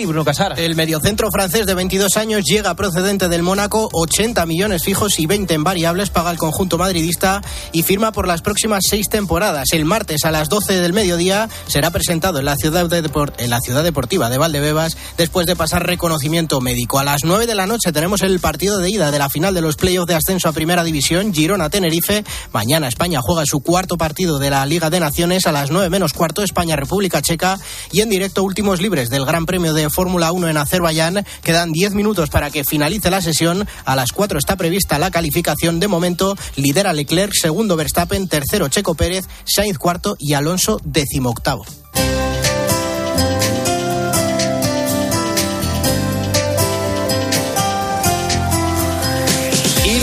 y Bruno Casar. El mediocentro francés de 22 años llega procedente del Mónaco, 80 millones fijos y 20 en variables, paga el conjunto madridista y firma por las próximas seis temporadas. El martes a las 12 del mediodía será presentado en la ciudad, de en la ciudad deportiva de Valdebebas después de pasar reconocimiento médico. A las 9 de la noche tenemos el partido de ida de la final de los playoffs de ascenso a Primera División, Girona-Tenerife. Mañana España juega su cuarto partido de la Liga de Naciones a las 9 menos cuarto, España-República Checa y en directo últimos libres del Gran Premio de Fórmula 1 en Azerbaiyán. Quedan 10 minutos para que finalice la sesión. A las 4 está prevista la calificación. De momento, lidera Leclerc, segundo Verstappen, tercero Checo Pérez, Sainz cuarto y Alonso decimoctavo.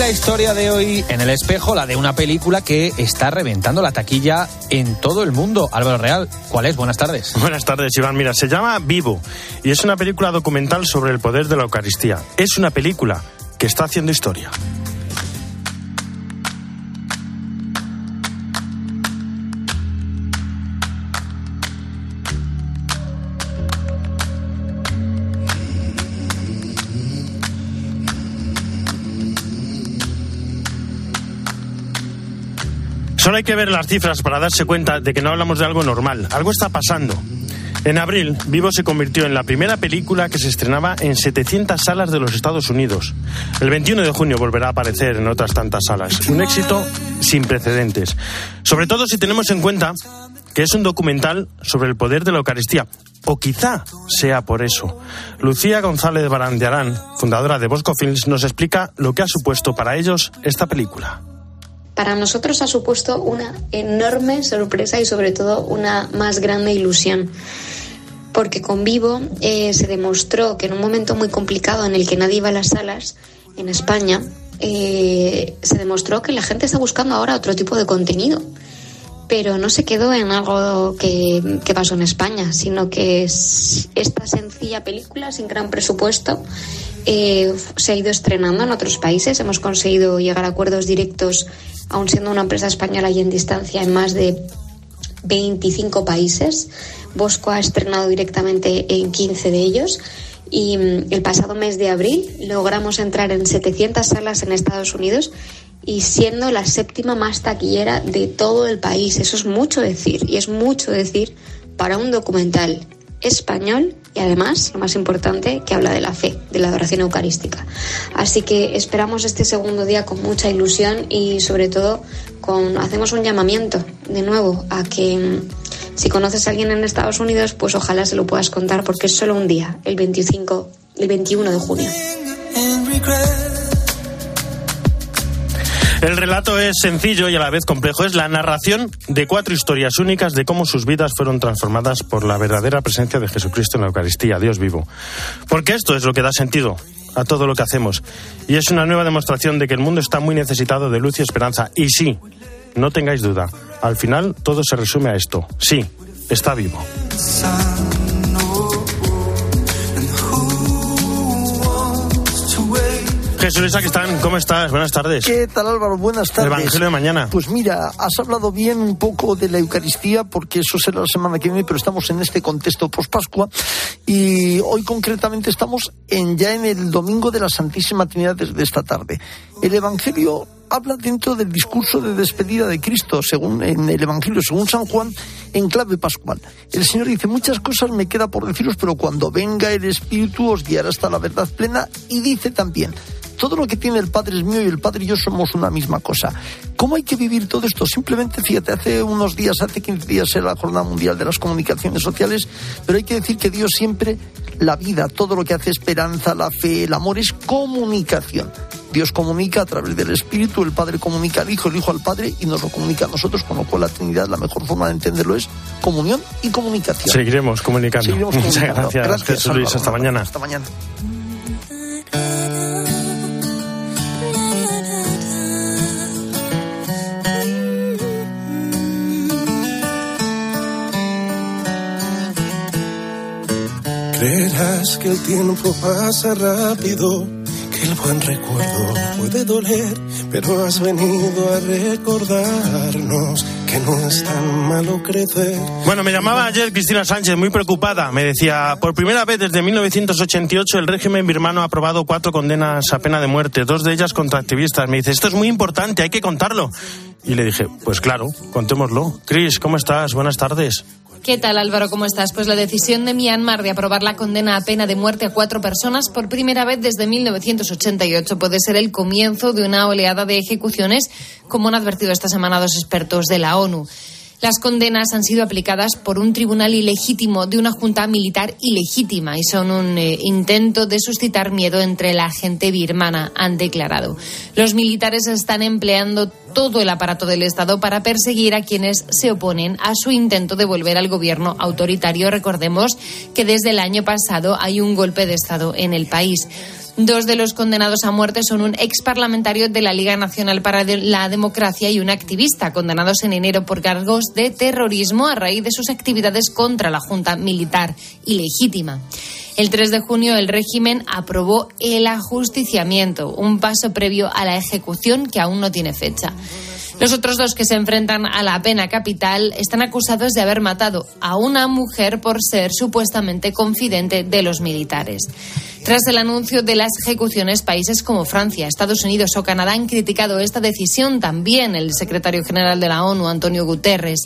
La historia de hoy en el espejo, la de una película que está reventando la taquilla en todo el mundo. Álvaro Real, ¿cuál es? Buenas tardes. Buenas tardes, Iván. Mira, se llama Vivo y es una película documental sobre el poder de la Eucaristía. Es una película que está haciendo historia. Solo hay que ver las cifras para darse cuenta de que no hablamos de algo normal. Algo está pasando. En abril, Vivo se convirtió en la primera película que se estrenaba en 700 salas de los Estados Unidos. El 21 de junio volverá a aparecer en otras tantas salas. Un éxito sin precedentes. Sobre todo si tenemos en cuenta que es un documental sobre el poder de la Eucaristía. O quizá sea por eso. Lucía González Barandiarán, fundadora de Bosco Films, nos explica lo que ha supuesto para ellos esta película para nosotros ha supuesto una enorme sorpresa y sobre todo una más grande ilusión. Porque con Vivo eh, se demostró que en un momento muy complicado en el que nadie iba a las salas en España, eh, se demostró que la gente está buscando ahora otro tipo de contenido. Pero no se quedó en algo que, que pasó en España, sino que es esta sencilla película sin gran presupuesto eh, se ha ido estrenando en otros países. Hemos conseguido llegar a acuerdos directos aun siendo una empresa española y en distancia en más de 25 países. Bosco ha estrenado directamente en 15 de ellos y mm, el pasado mes de abril logramos entrar en 700 salas en Estados Unidos y siendo la séptima más taquillera de todo el país. Eso es mucho decir y es mucho decir para un documental español y además, lo más importante, que habla de la fe, de la adoración eucarística. Así que esperamos este segundo día con mucha ilusión y sobre todo con, hacemos un llamamiento de nuevo a que mm, si conoces a alguien en Estados Unidos, pues ojalá se lo puedas contar porque es solo un día, el 25, el 21 de junio. El relato es sencillo y a la vez complejo. Es la narración de cuatro historias únicas de cómo sus vidas fueron transformadas por la verdadera presencia de Jesucristo en la Eucaristía, Dios vivo. Porque esto es lo que da sentido a todo lo que hacemos. Y es una nueva demostración de que el mundo está muy necesitado de luz y esperanza. Y sí, no tengáis duda, al final todo se resume a esto. Sí, está vivo. Jesús están, ¿cómo estás? Buenas tardes. ¿Qué tal Álvaro? Buenas tardes. El Evangelio de mañana. Pues mira, has hablado bien un poco de la Eucaristía porque eso será la semana que viene, pero estamos en este contexto post-Pascua y hoy concretamente estamos en, ya en el domingo de la Santísima Trinidad desde esta tarde. El Evangelio habla dentro del discurso de despedida de Cristo, según en el Evangelio, según San Juan, en clave pascual. El Señor dice, muchas cosas me queda por deciros, pero cuando venga el Espíritu os guiará hasta la verdad plena. Y dice también, todo lo que tiene el Padre es mío y el Padre y yo somos una misma cosa. ¿Cómo hay que vivir todo esto? Simplemente, fíjate, hace unos días, hace 15 días era la Jornada Mundial de las Comunicaciones Sociales, pero hay que decir que Dios siempre, la vida, todo lo que hace esperanza, la fe, el amor, es comunicación. Dios comunica a través del Espíritu, el Padre comunica al Hijo, el Hijo al Padre y nos lo comunica a nosotros, con lo cual la Trinidad, la mejor forma de entenderlo es comunión y comunicación. Seguiremos comunicando. Muchas gracias, Jesús Luis. Hasta mañana. Hasta mañana. Creerás que el tiempo pasa rápido, que el buen recuerdo puede doler, pero has venido a recordarnos que no es tan malo crecer. Bueno, me llamaba ayer Cristina Sánchez muy preocupada. Me decía, por primera vez desde 1988 el régimen birmano ha aprobado cuatro condenas a pena de muerte, dos de ellas contra activistas. Me dice, esto es muy importante, hay que contarlo. Y le dije, pues claro, contémoslo. Cris, ¿cómo estás? Buenas tardes. ¿Qué tal Álvaro? ¿Cómo estás? Pues la decisión de Myanmar de aprobar la condena a pena de muerte a cuatro personas por primera vez desde 1988 puede ser el comienzo de una oleada de ejecuciones, como han advertido esta semana dos expertos de la ONU. Las condenas han sido aplicadas por un tribunal ilegítimo de una junta militar ilegítima y son un eh, intento de suscitar miedo entre la gente birmana, han declarado. Los militares están empleando todo el aparato del Estado para perseguir a quienes se oponen a su intento de volver al gobierno autoritario. Recordemos que desde el año pasado hay un golpe de Estado en el país. Dos de los condenados a muerte son un ex parlamentario de la Liga Nacional para la Democracia y un activista, condenados en enero por cargos de terrorismo a raíz de sus actividades contra la Junta Militar ilegítima. El 3 de junio el régimen aprobó el ajusticiamiento, un paso previo a la ejecución que aún no tiene fecha. Los otros dos que se enfrentan a la pena capital están acusados de haber matado a una mujer por ser supuestamente confidente de los militares. Tras el anuncio de las ejecuciones, países como Francia, Estados Unidos o Canadá han criticado esta decisión. También el secretario general de la ONU, Antonio Guterres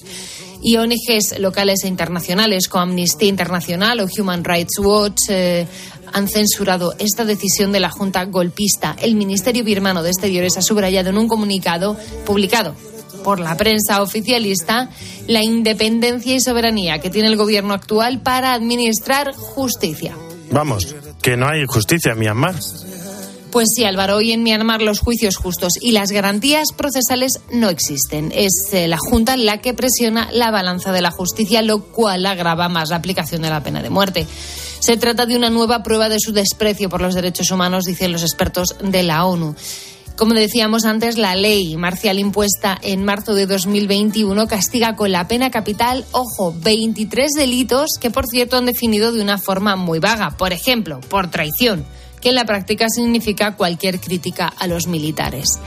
y ONGs locales e internacionales como Amnistía Internacional o Human Rights Watch eh, han censurado esta decisión de la Junta golpista. El Ministerio Birmano de Exteriores ha subrayado en un comunicado publicado por la prensa oficialista la independencia y soberanía que tiene el gobierno actual para administrar justicia. Vamos, que no hay justicia en Myanmar. Pues sí, Álvaro, hoy en Myanmar los juicios justos y las garantías procesales no existen. Es eh, la Junta la que presiona la balanza de la justicia, lo cual agrava más la aplicación de la pena de muerte. Se trata de una nueva prueba de su desprecio por los derechos humanos, dicen los expertos de la ONU. Como decíamos antes, la ley marcial impuesta en marzo de 2021 castiga con la pena capital, ojo, 23 delitos que por cierto han definido de una forma muy vaga. Por ejemplo, por traición, que en la práctica significa cualquier crítica a los militares.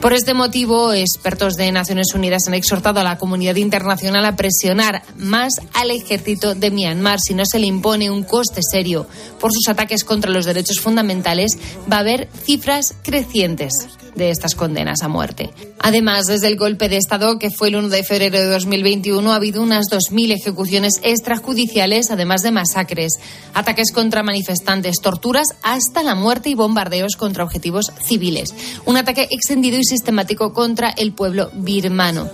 Por este motivo, expertos de Naciones Unidas han exhortado a la comunidad internacional a presionar más al ejército de Myanmar. Si no se le impone un coste serio por sus ataques contra los derechos fundamentales, va a haber cifras crecientes de estas condenas a muerte. Además, desde el golpe de Estado, que fue el 1 de febrero de 2021, ha habido unas 2.000 ejecuciones extrajudiciales, además de masacres, ataques contra manifestantes, torturas, hasta la muerte y bombardeos contra objetivos civiles. Un ataque extendido y sistemático contra el pueblo birmano.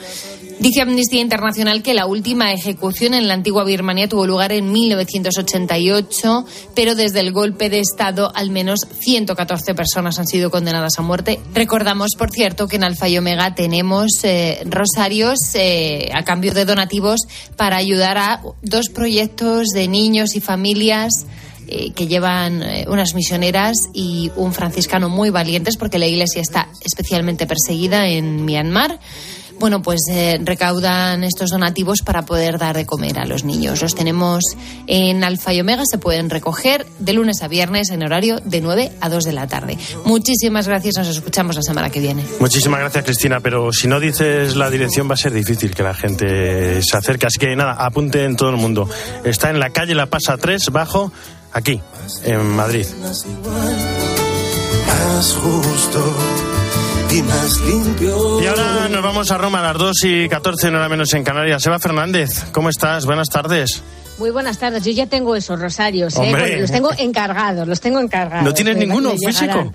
Dice Amnistía Internacional que la última ejecución en la antigua Birmania tuvo lugar en 1988, pero desde el golpe de Estado al menos 114 personas han sido condenadas a muerte. Recordamos, por cierto, que en Alfa y Omega tenemos eh, rosarios eh, a cambio de donativos para ayudar a dos proyectos de niños y familias eh, que llevan unas misioneras y un franciscano muy valientes porque la iglesia está especialmente perseguida en Myanmar bueno, pues eh, recaudan estos donativos para poder dar de comer a los niños. Los tenemos en Alfa y Omega, se pueden recoger de lunes a viernes en horario de 9 a 2 de la tarde. Muchísimas gracias, nos escuchamos la semana que viene. Muchísimas gracias, Cristina, pero si no dices la dirección va a ser difícil que la gente se acerque. Así que nada, apunte en todo el mundo. Está en la calle La Pasa 3, bajo, aquí, en Madrid. Más justo y más limpio. Y ahora nos vamos a Roma a las 2 y 14, no era menos en Canarias. Eva Fernández, ¿cómo estás? Buenas tardes. Muy buenas tardes. Yo ya tengo esos rosarios, ¿eh? los tengo encargados, los tengo encargados. ¿No tienes ninguno físico?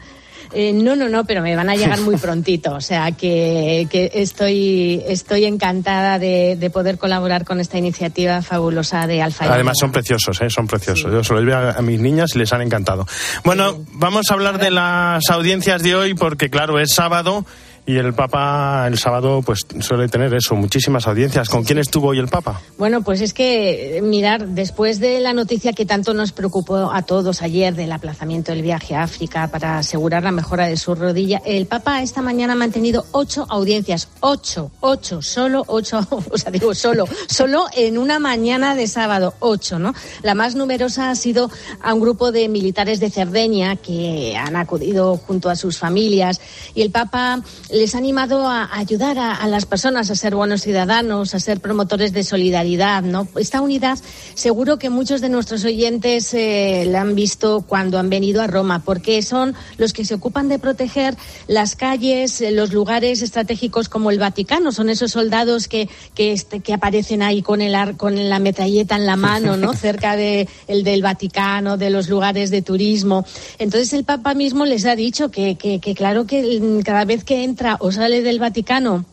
Eh, no, no, no, pero me van a llegar muy prontito. O sea que, estoy, estoy encantada de, poder colaborar con esta iniciativa fabulosa de Alfa. Además son preciosos, ¿eh? son preciosos. Yo se los veo a, mis niñas y les han encantado. Bueno, vamos a hablar de las audiencias de hoy porque claro, es sábado y el Papa el sábado pues suele tener eso, muchísimas audiencias. ¿Con quién estuvo hoy el Papa? Bueno, pues es que, mirar, después de la noticia que tanto nos preocupó a todos ayer del aplazamiento del viaje a África para asegurar la mejora de su rodilla, el Papa esta mañana ha mantenido ocho audiencias. Ocho, ocho, solo ocho, o sea, digo solo, solo en una mañana de sábado, ocho, ¿no? La más numerosa ha sido a un grupo de militares de Cerdeña que han acudido junto a sus familias y el Papa les ha animado a, ayudar a, las personas a ser buenos ciudadanos, a ser promotores de solidaridad. ¿no? Esta unidad seguro que muchos de nuestros oyentes eh, la han visto cuando han venido a Roma, porque son los que se ocupan de proteger las calles, eh, los lugares estratégicos como el Vaticano. Son esos soldados que, que, este, que aparecen ahí con, el, con la metralleta en la mano, ¿no? cerca de, el del Vaticano, de los lugares de turismo. Entonces el Papa mismo les ha dicho que, que, que claro que cada vez que entra o sale del Vaticano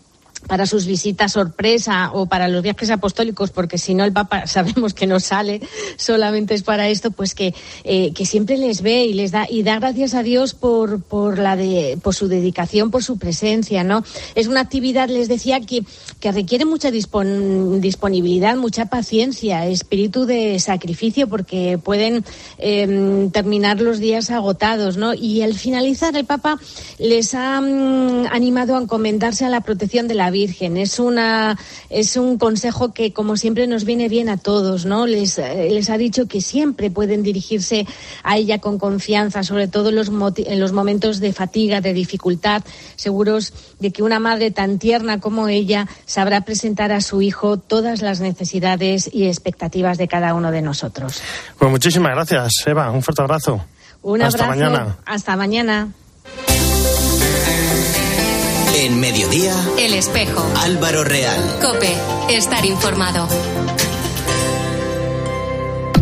para sus visitas sorpresa o para los viajes apostólicos, porque si no el Papa sabemos que no sale, solamente es para esto, pues que, eh, que siempre les ve y les da y da gracias a Dios por, por la de, por su dedicación, por su presencia, ¿no? Es una actividad, les decía, que, que requiere mucha disponibilidad, mucha paciencia, espíritu de sacrificio, porque pueden em, terminar los días agotados, ¿no? Y al finalizar el Papa les ha mm, animado a encomendarse a la protección de la Virgen. Es una es un consejo que como siempre nos viene bien a todos, ¿no? Les, eh, les ha dicho que siempre pueden dirigirse a ella con confianza, sobre todo en los, en los momentos de fatiga, de dificultad, seguros de que una madre tan tierna como ella sabrá presentar a su hijo todas las necesidades y expectativas de cada uno de nosotros. Pues muchísimas gracias, Eva. Un fuerte abrazo. Un Hasta Mañana. Hasta mañana. En mediodía, El Espejo. Álvaro Real. Cope, estar informado.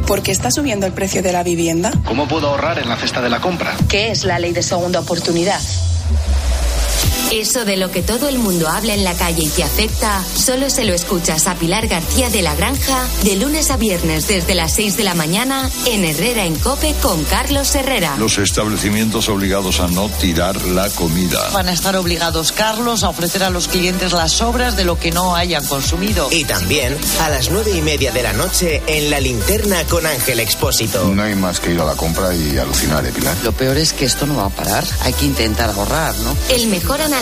¿Por qué está subiendo el precio de la vivienda? ¿Cómo puedo ahorrar en la cesta de la compra? ¿Qué es la ley de segunda oportunidad? Eso de lo que todo el mundo habla en la calle y te afecta, solo se lo escuchas a Pilar García de la Granja de lunes a viernes desde las 6 de la mañana en Herrera en Cope con Carlos Herrera. Los establecimientos obligados a no tirar la comida. Van a estar obligados, Carlos, a ofrecer a los clientes las sobras de lo que no hayan consumido. Y también a las nueve y media de la noche en la linterna con Ángel Expósito. No hay más que ir a la compra y alucinar, ¿eh, Pilar? Lo peor es que esto no va a parar. Hay que intentar ahorrar, ¿no? El mejor análisis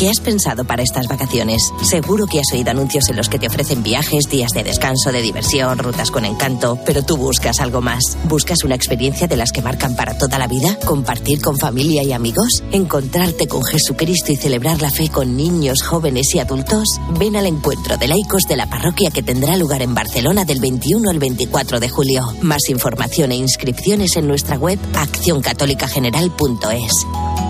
¿Qué has pensado para estas vacaciones? Seguro que has oído anuncios en los que te ofrecen viajes, días de descanso, de diversión, rutas con encanto, pero tú buscas algo más. ¿Buscas una experiencia de las que marcan para toda la vida? ¿Compartir con familia y amigos? ¿Encontrarte con Jesucristo y celebrar la fe con niños, jóvenes y adultos? Ven al encuentro de laicos de la parroquia que tendrá lugar en Barcelona del 21 al 24 de julio. Más información e inscripciones en nuestra web accioncatolicageneral.es.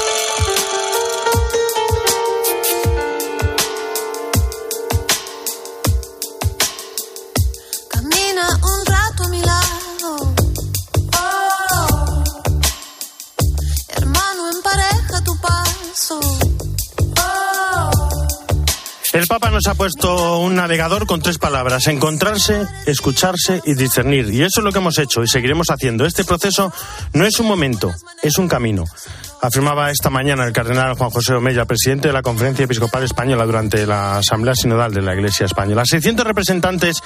El Papa nos ha puesto un navegador con tres palabras, encontrarse, escucharse y discernir. Y eso es lo que hemos hecho y seguiremos haciendo. Este proceso no es un momento, es un camino afirmaba esta mañana el cardenal Juan José Omeya, presidente de la Conferencia Episcopal Española durante la Asamblea Sinodal de la Iglesia Española. 600 representantes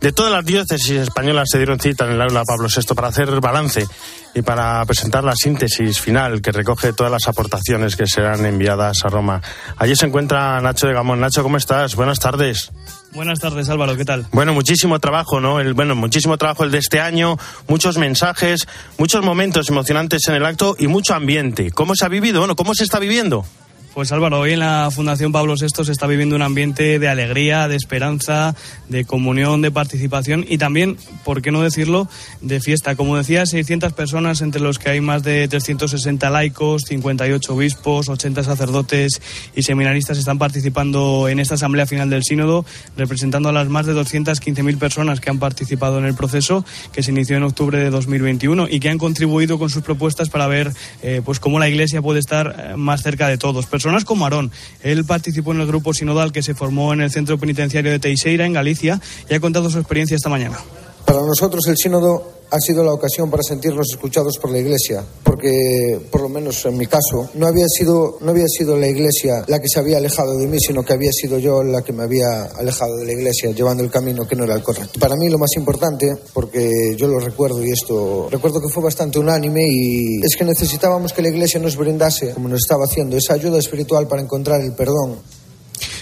de todas las diócesis españolas se dieron cita en el aula Pablo VI para hacer balance y para presentar la síntesis final que recoge todas las aportaciones que serán enviadas a Roma. Allí se encuentra Nacho de Gamón. Nacho, ¿cómo estás? Buenas tardes. Buenas tardes, Álvaro, ¿qué tal? Bueno, muchísimo trabajo, ¿no? El, bueno, muchísimo trabajo el de este año, muchos mensajes, muchos momentos emocionantes en el acto y mucho ambiente. ¿Cómo se ha vivido? Bueno, ¿cómo se está viviendo? Pues Álvaro, hoy en la Fundación Pablo VI se está viviendo un ambiente de alegría, de esperanza, de comunión, de participación y también, por qué no decirlo, de fiesta. Como decía, 600 personas, entre los que hay más de 360 laicos, 58 obispos, 80 sacerdotes y seminaristas están participando en esta Asamblea Final del Sínodo, representando a las más de 215.000 personas que han participado en el proceso que se inició en octubre de 2021 y que han contribuido con sus propuestas para ver eh, pues cómo la Iglesia puede estar eh, más cerca de todos personas como Aarón. Él participó en el grupo sinodal que se formó en el centro penitenciario de Teixeira, en Galicia, y ha contado su experiencia esta mañana. Para nosotros el sínodo ha sido la ocasión para sentirnos escuchados por la Iglesia, porque por lo menos en mi caso, no había sido, no había sido la Iglesia la que se había alejado de mí, sino que había sido yo la que me había alejado de la Iglesia, llevando el camino que no era el correcto. Para mí lo más importante, porque yo lo recuerdo y esto, recuerdo que fue bastante unánime y es que necesitábamos que la Iglesia nos brindase, como nos estaba haciendo, esa ayuda espiritual para encontrar el perdón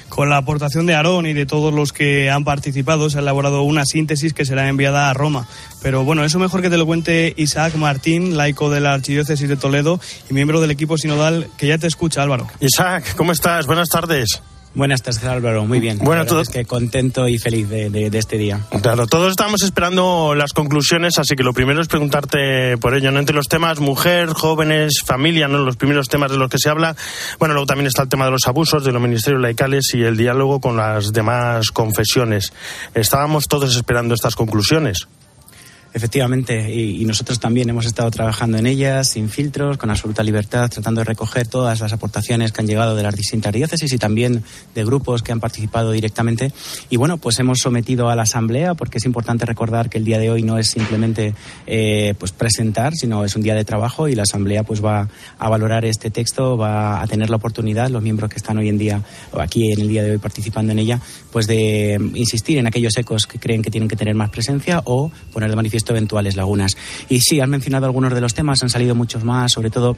con la aportación de Aarón y de todos los que han participado, se ha elaborado una síntesis que será enviada a Roma. Pero bueno, eso mejor que te lo cuente Isaac Martín, laico de la Archidiócesis de Toledo y miembro del equipo sinodal, que ya te escucha, Álvaro. Isaac, ¿cómo estás? Buenas tardes. Buenas tardes, Álvaro. Muy bien. Bueno, todo... es que contento y feliz de, este día. Claro, todos estamos esperando las conclusiones, así que lo primero es preguntarte por ello, ¿no? Entre los temas mujer, jóvenes, familia, ¿no? Los primeros temas de los que se habla. Bueno, luego también está el tema de los abusos, de los ministerios laicales y el diálogo con las demás confesiones. Estábamos todos esperando estas conclusiones. Efectivamente, y, nosotros también hemos estado trabajando en ellas sin filtros, con absoluta libertad, tratando de recoger todas las aportaciones que han llegado de las distintas diócesis y también de grupos que han participado directamente. Y bueno, pues hemos sometido a la Asamblea, porque es importante recordar que el día de hoy no es simplemente eh, pues presentar, sino es un día de trabajo y la Asamblea pues va a valorar este texto, va a tener la oportunidad, los miembros que están hoy en día, o aquí en el día de hoy participando en ella, pues de insistir en aquellos ecos que creen que tienen que tener más presencia o poner de manifiesto eventuales lagunas. Y sí, has mencionado algunos de los temas, han salido muchos más, sobre todo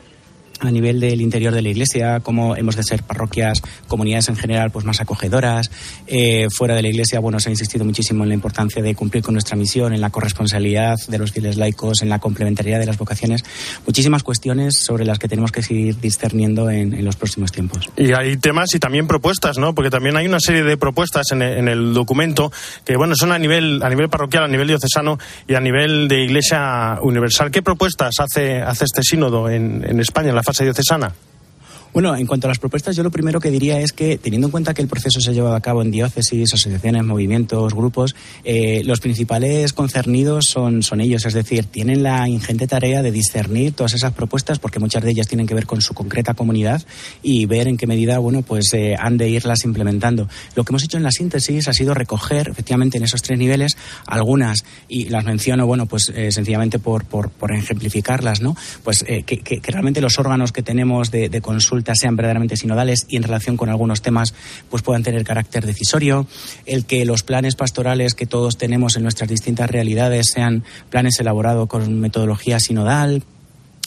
a nivel del interior de la iglesia, cómo hemos de ser parroquias, comunidades en general, pues más acogedoras. Eh, fuera de la iglesia, bueno, se ha insistido muchísimo en la importancia de cumplir con nuestra misión, en la corresponsabilidad de los fieles laicos, en la complementariedad de las vocaciones. Muchísimas cuestiones sobre las que tenemos que seguir discerniendo en, los próximos tiempos. Y hay temas y también propuestas, ¿no? Porque también hay una serie de propuestas en el, documento que, bueno, son a nivel, a nivel parroquial, a nivel diocesano y a nivel de iglesia universal. ¿Qué propuestas hace, hace este sínodo en, en España, en la fase diocesana? Bueno, en cuanto a las propuestas, yo lo primero que diría es que, teniendo en cuenta que el proceso se ha llevado a cabo en diócesis, asociaciones, movimientos, grupos, eh, los principales concernidos son, son ellos, es decir, tienen la ingente tarea de discernir todas esas propuestas, porque muchas de ellas tienen que ver con su concreta comunidad y ver en qué medida, bueno, pues eh, han de irlas implementando. Lo que hemos hecho en la síntesis ha sido recoger, efectivamente, en esos tres niveles, algunas, y las menciono, bueno, pues eh, sencillamente por, por, ejemplificarlas, ¿no? Pues que, que, realmente los órganos que tenemos de consulta sean verdaderamente sinodales y en relación con algunos temas pues puedan tener carácter decisorio, el que los planes pastorales que todos tenemos en nuestras distintas realidades sean planes elaborados con metodología sinodal,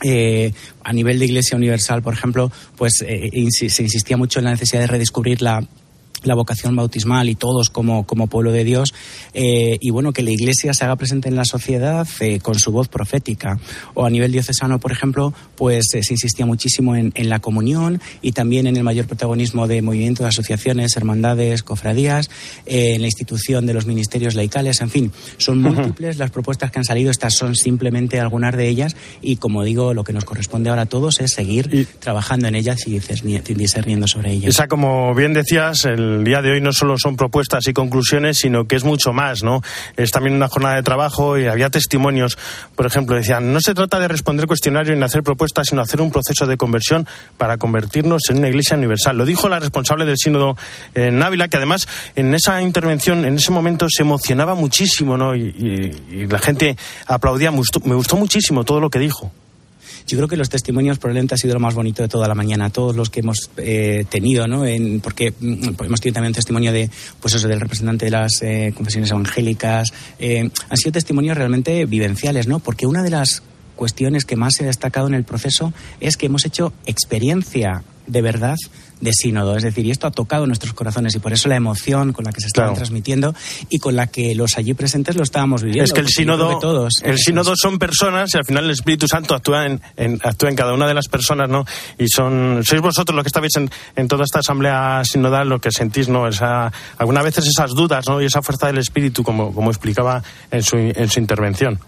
eh, a nivel de Iglesia Universal, por ejemplo, pues eh, se insistía mucho en la necesidad de redescubrir la la vocación bautismal y todos como, como pueblo de Dios, eh, y bueno, que la Iglesia se haga presente en la sociedad eh, con su voz profética. O a nivel diocesano, por ejemplo, pues eh, se insistía muchísimo en, en, la comunión y también en el mayor protagonismo de movimientos, asociaciones, hermandades, cofradías, en la institución de los ministerios laicales, en fin, son múltiples las propuestas que han salido, estas son simplemente algunas de ellas, y como digo, lo que nos corresponde ahora a todos es seguir trabajando en ellas y discerniendo sobre ellas. Esa, como bien decías, el el día de hoy no solo son propuestas y conclusiones, sino que es mucho más, ¿no? Es también una jornada de trabajo y había testimonios, por ejemplo, decían, no se trata de responder cuestionarios ni hacer propuestas, sino hacer un proceso de conversión para convertirnos en una iglesia universal. Lo dijo la responsable del sínodo en Ávila, que además en esa intervención, en ese momento, se emocionaba muchísimo, ¿no? Y, la gente aplaudía, me gustó muchísimo todo lo que dijo. Yo creo que los testimonios probablemente ha sido lo más bonito de toda la mañana, todos los que hemos eh, tenido, ¿no? En, porque mm, hemos tenido también testimonio de, pues eso, del representante de las eh, confesiones evangélicas. Eh, han sido testimonios realmente vivenciales, ¿no? Porque una de las cuestiones que más se ha destacado en el proceso es que hemos hecho experiencia de verdad de sínodo. Es decir, y esto ha tocado nuestros corazones y por eso la emoción con la que se estaba transmitiendo y con la que los allí presentes lo estábamos viviendo. Es que el sínodo, todos, el sínodo son personas y al final el Espíritu Santo actúa en, actúa en cada una de las personas, ¿no? Y son, sois vosotros los que estáis en, en toda esta asamblea sinodal lo que sentís, ¿no? Esa, algunas veces esas dudas, ¿no? Y esa fuerza del Espíritu, como, como explicaba en su, en su intervención.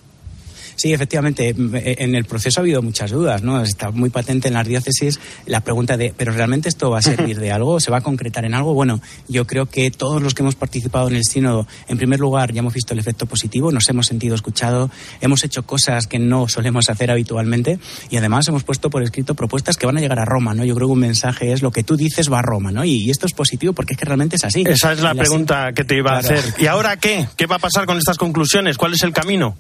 Sí, efectivamente, en el proceso ha habido muchas dudas, ¿no? Está muy patente en las diócesis la pregunta de, ¿pero realmente esto va a servir de algo? ¿Se va a concretar en algo? Bueno, yo creo que todos los que hemos participado en el sínodo, en primer lugar, ya hemos visto el efecto positivo, nos hemos sentido escuchados, hemos hecho cosas que no solemos hacer habitualmente y además hemos puesto por escrito propuestas que van a llegar a Roma, ¿no? Yo creo que un mensaje es lo que tú dices va a Roma, ¿no? Y, esto es positivo porque es que realmente es así. Esa es la pregunta que te iba a hacer. ¿Y ahora qué? ¿Qué va a pasar con estas conclusiones? ¿Cuál es el camino?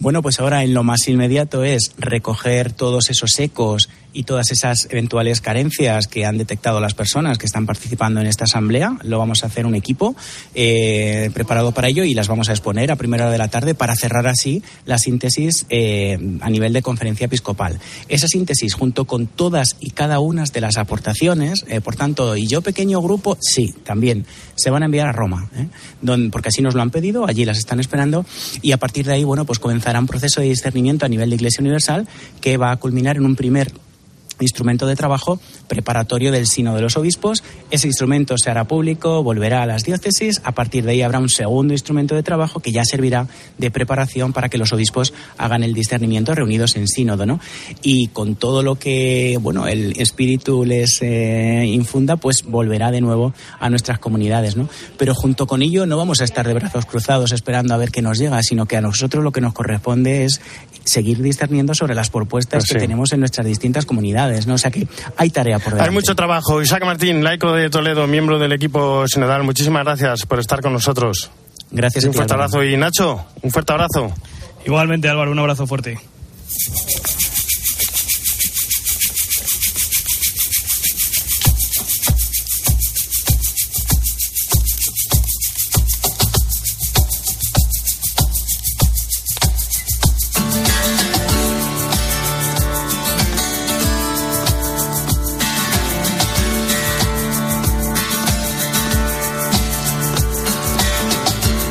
Bueno, pues ahora en lo más inmediato es recoger todos esos ecos y todas esas eventuales carencias que han detectado las personas que están participando en esta asamblea. Lo vamos a hacer un equipo eh, preparado para ello y las vamos a exponer a primera hora de la tarde para cerrar así la síntesis eh, a nivel de conferencia episcopal. Esa síntesis junto con todas y cada una de las aportaciones, eh, por tanto, y yo pequeño grupo, sí, también se van a enviar a Roma, ¿eh? Don- porque así nos lo han pedido, allí las están esperando y a partir de ahí, bueno, pues comenzará un proceso de discernimiento a nivel de Iglesia Universal que va a culminar en un primer instrumento de trabajo preparatorio del Sino de los Obispos. Ese instrumento se hará público, volverá a las diócesis. A partir de ahí habrá un segundo instrumento de trabajo que ya servirá de preparación para que los obispos hagan el discernimiento reunidos en sínodo, ¿no? Y con todo lo que, bueno, el espíritu les eh, infunda, pues volverá de nuevo a nuestras comunidades, ¿no? Pero junto con ello no vamos a estar de brazos cruzados esperando a ver qué nos llega, sino que a nosotros lo que nos corresponde es seguir discerniendo sobre las propuestas Pues que sí. tenemos en nuestras distintas comunidades, ¿no? O sea que hay tarea por delante. Hay mucho trabajo. Isaac Martín, laico de Toledo, miembro del equipo sinodal, muchísimas gracias por estar con nosotros. Gracias. Un fuerte abrazo. Y Nacho, un fuerte abrazo. Igualmente, Álvaro, un abrazo fuerte.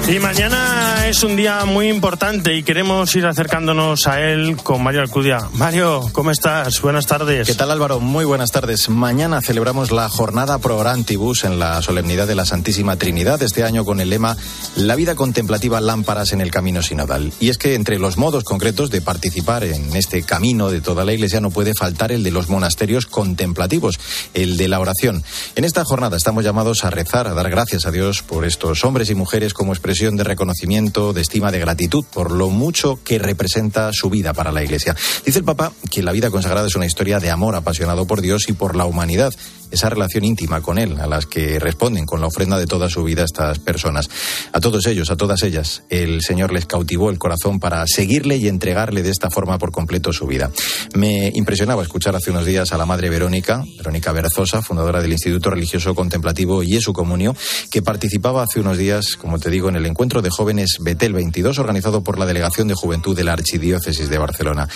Y mañana es un día muy importante y queremos ir acercándonos a él con Mario Alcudia. Mario, ¿cómo estás? Buenas tardes. ¿Qué tal Álvaro? Muy buenas tardes. Mañana celebramos la jornada Pro Orantibus en la solemnidad de la Santísima Trinidad, este año con el lema La vida contemplativa lámparas en el camino sinodal. Y es que entre los modos concretos de participar en este camino de toda la Iglesia no puede faltar el de los monasterios contemplativos, el de la oración. En esta jornada estamos llamados a rezar, a dar gracias a Dios por estos hombres y mujeres como expresión de reconocimiento, de estima, de gratitud por lo mucho que representa su vida para la Iglesia. Dice el Papa que la vida consagrada es una historia de amor apasionado por Dios y por la humanidad, esa relación íntima con Él, a las que responden con la ofrenda de toda su vida estas personas. A todos ellos, a todas ellas, el Señor les cautivó el corazón para seguirle y entregarle de esta forma por completo su vida. Me impresionaba escuchar hace unos días a la Madre Verónica, Verónica Berzosa, fundadora del Instituto Religioso Contemplativo Jesu Comunio, que participaba hace unos días, como te digo, en el encuentro de jóvenes Betel 22, organizado por la Delegación de Juventud de la Archidiócesis de Barcelona.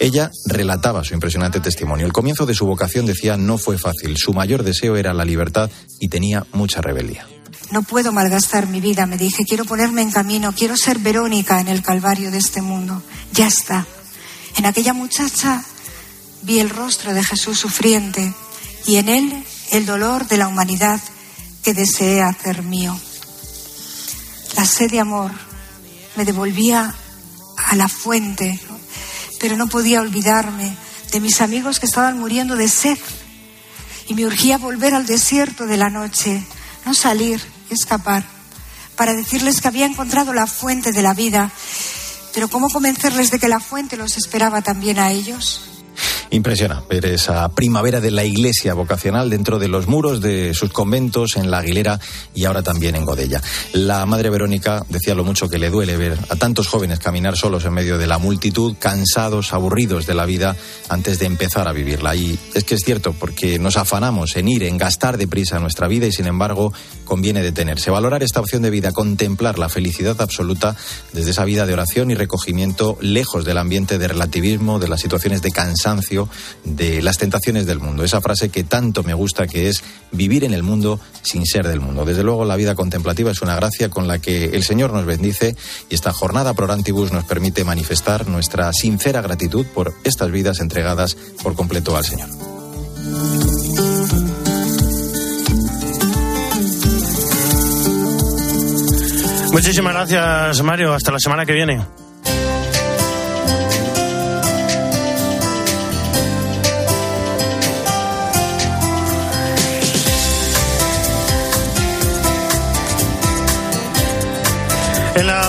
Ella relataba su impresionante testimonio. El comienzo de su vocación, decía, no fue fácil. Su mayor deseo era la libertad y tenía mucha rebeldía. No puedo malgastar mi vida, me dije, quiero ponerme en camino, quiero ser Verónica en el calvario de este mundo. Ya está. En aquella muchacha vi el rostro de Jesús sufriente y en él el dolor de la humanidad que deseé hacer mío. La sed de amor me devolvía a la fuente, pero no podía olvidarme de mis amigos que estaban muriendo de sed y me urgía volver al desierto de la noche, no salir, escapar, para decirles que había encontrado la fuente de la vida. Pero ¿cómo convencerles de que la fuente los esperaba también a ellos? Impresiona ver esa primavera de la iglesia vocacional dentro de los muros de sus conventos en La Aguilera y ahora también en Godella. La madre Verónica decía lo mucho que le duele ver a tantos jóvenes caminar solos en medio de la multitud, cansados, aburridos de la vida antes de empezar a vivirla. Y es que es cierto, porque nos afanamos en ir, en gastar deprisa nuestra vida y sin embargo conviene detenerse, valorar esta opción de vida, contemplar la felicidad absoluta desde esa vida de oración y recogimiento lejos del ambiente de relativismo, de las situaciones de cansancio, de las tentaciones del mundo. Esa frase que tanto me gusta que es vivir en el mundo sin ser del mundo. Desde luego la vida contemplativa es una gracia con la que el Señor nos bendice y esta jornada Prorantibus nos permite manifestar nuestra sincera gratitud por estas vidas entregadas por completo al Señor. Muchísimas gracias, Mario. Hasta la semana que viene.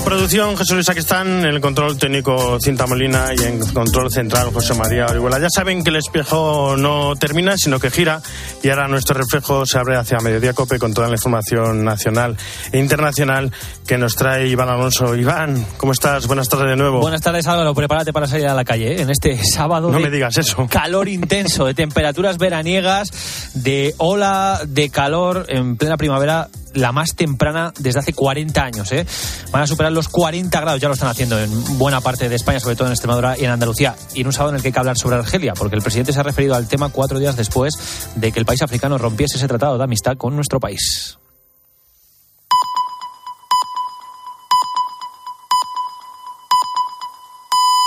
Producción Jesús Luis Aquistán, en el control técnico Cinta Molina y en control central José María Orihuela. Ya saben que el espejo no termina, sino que gira y ahora nuestro reflejo se abre hacia Mediodía Cope con toda la información nacional e internacional que nos trae Iván Alonso. Iván, ¿cómo estás? Buenas tardes de nuevo. Buenas tardes Álvaro, prepárate para salir a la calle ¿eh? en este sábado. No de me digas eso. Calor intenso, de temperaturas veraniegas, de ola de calor en plena primavera la más temprana desde hace 40 años. ¿eh? Van a superar los 40 grados, ya lo están haciendo en buena parte de España, sobre todo en Extremadura y en Andalucía. Y en un sábado en el que hay que hablar sobre Argelia, porque el presidente se ha referido al tema cuatro días después de que el país africano rompiese ese tratado de amistad con nuestro país.